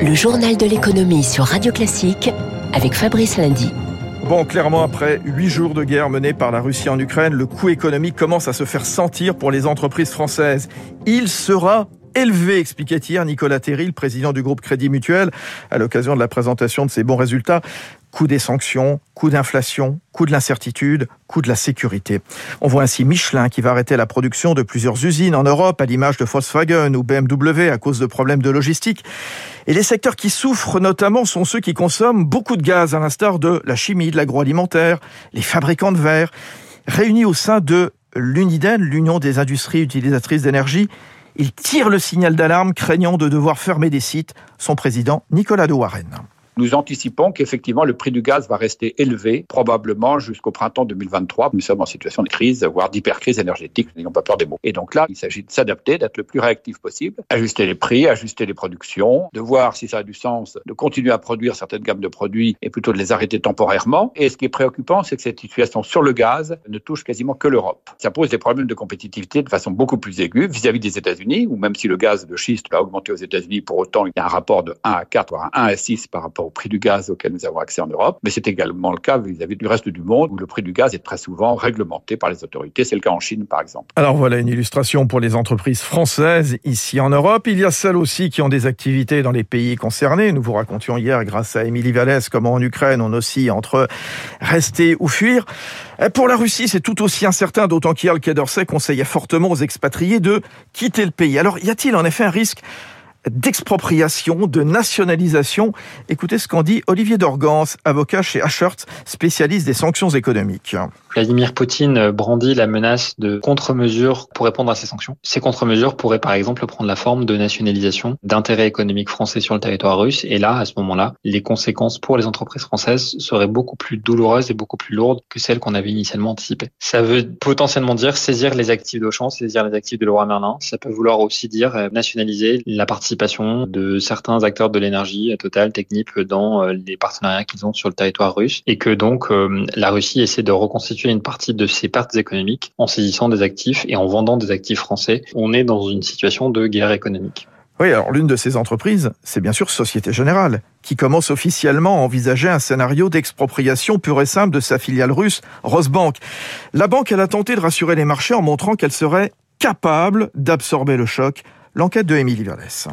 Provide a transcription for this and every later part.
Le journal de l'économie sur Radio Classique avec Fabrice Lundy. Bon, clairement, après huit jours de guerre menée par la Russie en Ukraine, le coût économique commence à se faire sentir pour les entreprises françaises. Il sera élevé, expliquait hier Nicolas Terry, le président du groupe Crédit Mutuel, à l'occasion de la présentation de ses bons résultats. Coût des sanctions, coût d'inflation, coût de l'incertitude, coût de la sécurité. On voit ainsi Michelin qui va arrêter la production de plusieurs usines en Europe, à l'image de Volkswagen ou BMW à cause de problèmes de logistique. Et les secteurs qui souffrent notamment sont ceux qui consomment beaucoup de gaz, à l'instar de la chimie, de l'agroalimentaire, les fabricants de verre. Réunis au sein de l'UNIDEN, l'Union des industries utilisatrices d'énergie, ils tirent le signal d'alarme, craignant de devoir fermer des sites. Son président, Nicolas de Warren nous anticipons qu'effectivement le prix du gaz va rester élevé, probablement jusqu'au printemps 2023. Nous sommes en situation de crise, voire d'hypercrise énergétique, n'ayons pas peur des mots. Et donc là, il s'agit de s'adapter, d'être le plus réactif possible, ajuster les prix, ajuster les productions, de voir si ça a du sens de continuer à produire certaines gammes de produits et plutôt de les arrêter temporairement. Et ce qui est préoccupant, c'est que cette situation sur le gaz ne touche quasiment que l'Europe. Ça pose des problèmes de compétitivité de façon beaucoup plus aiguë vis-à-vis des États-Unis, où même si le gaz de schiste va augmenter aux États-Unis, pour autant, il y a un rapport de 1 à 4, voire 1 à 6 par rapport au prix du gaz auquel nous avons accès en Europe, mais c'est également le cas vis-à-vis du reste du monde où le prix du gaz est très souvent réglementé par les autorités. C'est le cas en Chine, par exemple. Alors voilà une illustration pour les entreprises françaises ici en Europe. Il y a celles aussi qui ont des activités dans les pays concernés. Nous vous racontions hier, grâce à Émilie Vallès, comment en Ukraine on oscille entre rester ou fuir. Pour la Russie, c'est tout aussi incertain, d'autant qu'hier le Quai conseillait fortement aux expatriés de quitter le pays. Alors y a-t-il en effet un risque d'expropriation, de nationalisation. Écoutez ce qu'en dit Olivier Dorgans, avocat chez Ashert, spécialiste des sanctions économiques. Vladimir Poutine brandit la menace de contre-mesures pour répondre à ces sanctions. Ces contre-mesures pourraient par exemple prendre la forme de nationalisation d'intérêts économiques français sur le territoire russe. Et là, à ce moment-là, les conséquences pour les entreprises françaises seraient beaucoup plus douloureuses et beaucoup plus lourdes que celles qu'on avait initialement anticipées. Ça veut potentiellement dire saisir les actifs d'Auchan, saisir les actifs de Leroy Merlin. Ça peut vouloir aussi dire euh, nationaliser la de certains acteurs de l'énergie, Total, Technip, dans euh, les partenariats qu'ils ont sur le territoire russe. Et que donc euh, la Russie essaie de reconstituer une partie de ses pertes économiques en saisissant des actifs et en vendant des actifs français. On est dans une situation de guerre économique. Oui, alors l'une de ces entreprises, c'est bien sûr Société Générale, qui commence officiellement à envisager un scénario d'expropriation pure et simple de sa filiale russe, Rosbank. La banque, elle a tenté de rassurer les marchés en montrant qu'elle serait capable d'absorber le choc. L'enquête de Émilie Vallès.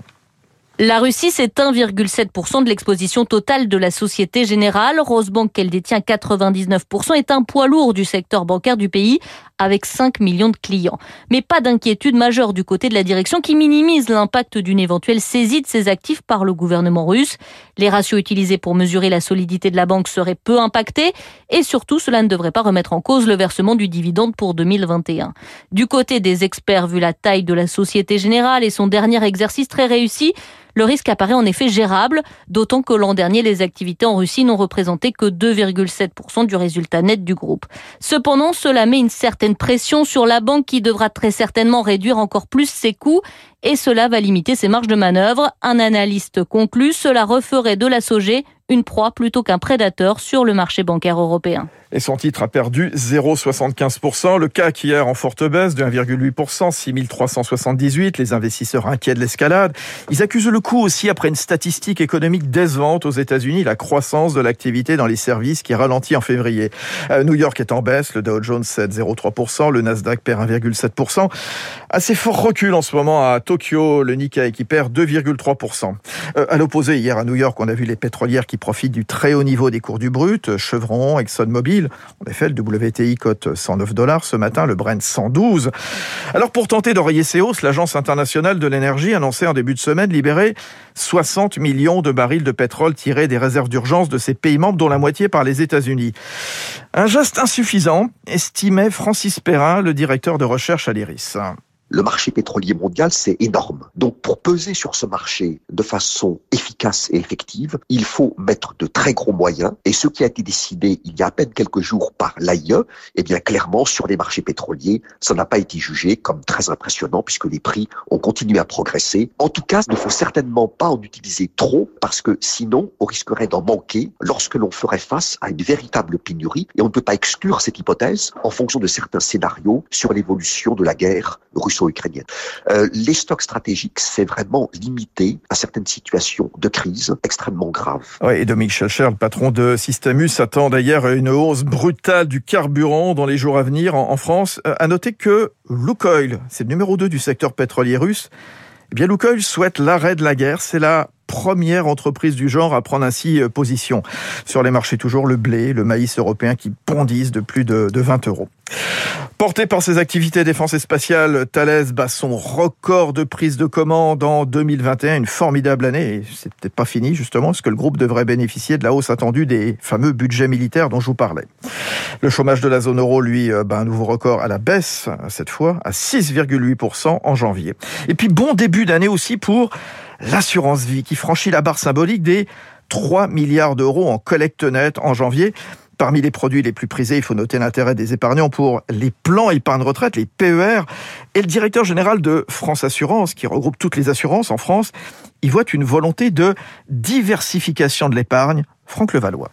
La Russie, c'est 1,7% de l'exposition totale de la Société Générale. Rosebank, qu'elle détient 99%, est un poids lourd du secteur bancaire du pays, avec 5 millions de clients. Mais pas d'inquiétude majeure du côté de la direction qui minimise l'impact d'une éventuelle saisie de ses actifs par le gouvernement russe. Les ratios utilisés pour mesurer la solidité de la banque seraient peu impactés et surtout, cela ne devrait pas remettre en cause le versement du dividende pour 2021. Du côté des experts, vu la taille de la Société Générale et son dernier exercice très réussi, le risque apparaît en effet gérable, d'autant que l'an dernier, les activités en Russie n'ont représenté que 2,7% du résultat net du groupe. Cependant, cela met une certaine pression sur la banque qui devra très certainement réduire encore plus ses coûts et cela va limiter ses marges de manœuvre. Un analyste conclut, cela referait de la SOG une proie plutôt qu'un prédateur sur le marché bancaire européen. Et son titre a perdu 0,75%. Le CAC hier en forte baisse de 1,8%, 6378. Les investisseurs inquiets de l'escalade. Ils accusent le coup aussi après une statistique économique décevante aux États-Unis, la croissance de l'activité dans les services qui ralentit en février. Euh, New York est en baisse, le Dow Jones cède 0,3%, le Nasdaq perd 1,7%. Assez fort recul en ce moment à Tokyo, le Nikkei qui perd 2,3%. Euh, à l'opposé, hier à New York, on a vu les pétrolières qui profitent du très haut niveau des cours du brut, Chevron, ExxonMobil. En effet, le WTI cote 109 dollars ce matin, le Brent 112. Alors pour tenter d'oreiller ces hausses, l'Agence internationale de l'énergie annonçait en début de semaine libérer 60 millions de barils de pétrole tirés des réserves d'urgence de ses pays membres, dont la moitié par les États-Unis. Un geste insuffisant, estimait Francis Perrin, le directeur de recherche à l'IRIS. Le marché pétrolier mondial, c'est énorme. Donc, pour peser sur ce marché de façon efficace et effective, il faut mettre de très gros moyens. Et ce qui a été décidé il y a à peine quelques jours par l'AIE, eh bien, clairement, sur les marchés pétroliers, ça n'a pas été jugé comme très impressionnant puisque les prix ont continué à progresser. En tout cas, il ne faut certainement pas en utiliser trop parce que sinon, on risquerait d'en manquer lorsque l'on ferait face à une véritable pénurie. Et on ne peut pas exclure cette hypothèse en fonction de certains scénarios sur l'évolution de la guerre russo russo-ukrainienne. Euh, les stocks stratégiques, c'est vraiment limité à certaines situations de crise extrêmement graves. Oui, et Dominique Schelcher, le patron de Systemus, attend d'ailleurs une hausse brutale du carburant dans les jours à venir en, France. Euh, à noter que Lukoil, c'est le numéro 2 du secteur pétrolier russe, eh bien Lukoil souhaite l'arrêt de la guerre. C'est la première entreprise du genre à prendre ainsi euh, position. Sur les marchés, toujours le blé, le maïs européen qui bondissent de plus de, 20 euros. Porté par ses activités défense et spatiale, Thales bat son record de prise de commande en 2021, une formidable année. Et c'est peut-être pas fini, justement, parce que le groupe devrait bénéficier de la hausse attendue des fameux budgets militaires dont je vous parlais. Le chômage de la zone euro, lui, euh, bat un nouveau record à la baisse, cette fois, à 6,8% en janvier. Et puis, bon début d'année aussi pour l'assurance vie qui franchit la barre symbolique des 3 milliards d'euros en collecte nette en janvier. Parmi les produits les plus prisés, il faut noter l'intérêt des épargnants pour les plans épargne retraite, les PER. Et le directeur général de France Assurance, qui regroupe toutes les assurances en France, il voit une volonté de diversification de l'épargne. Franck Levallois.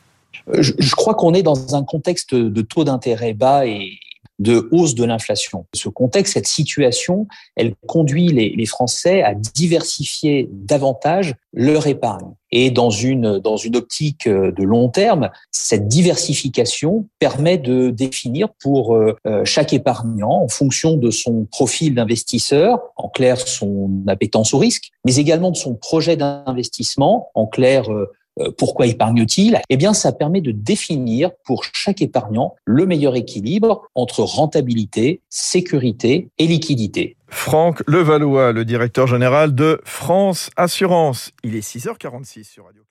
Je, je crois qu'on est dans un contexte de taux d'intérêt bas et de hausse de l'inflation. Ce contexte, cette situation, elle conduit les, Français à diversifier davantage leur épargne. Et dans une, dans une optique de long terme, cette diversification permet de définir pour euh, chaque épargnant, en fonction de son profil d'investisseur, en clair son appétence au risque, mais également de son projet d'investissement, en clair euh, euh, pourquoi épargne-t-il? Eh bien, ça permet de définir pour chaque épargnant le meilleur équilibre entre rentabilité, sécurité et liquidité. Franck Levallois, le directeur général de France Assurance. Il est 6h46 sur Radio.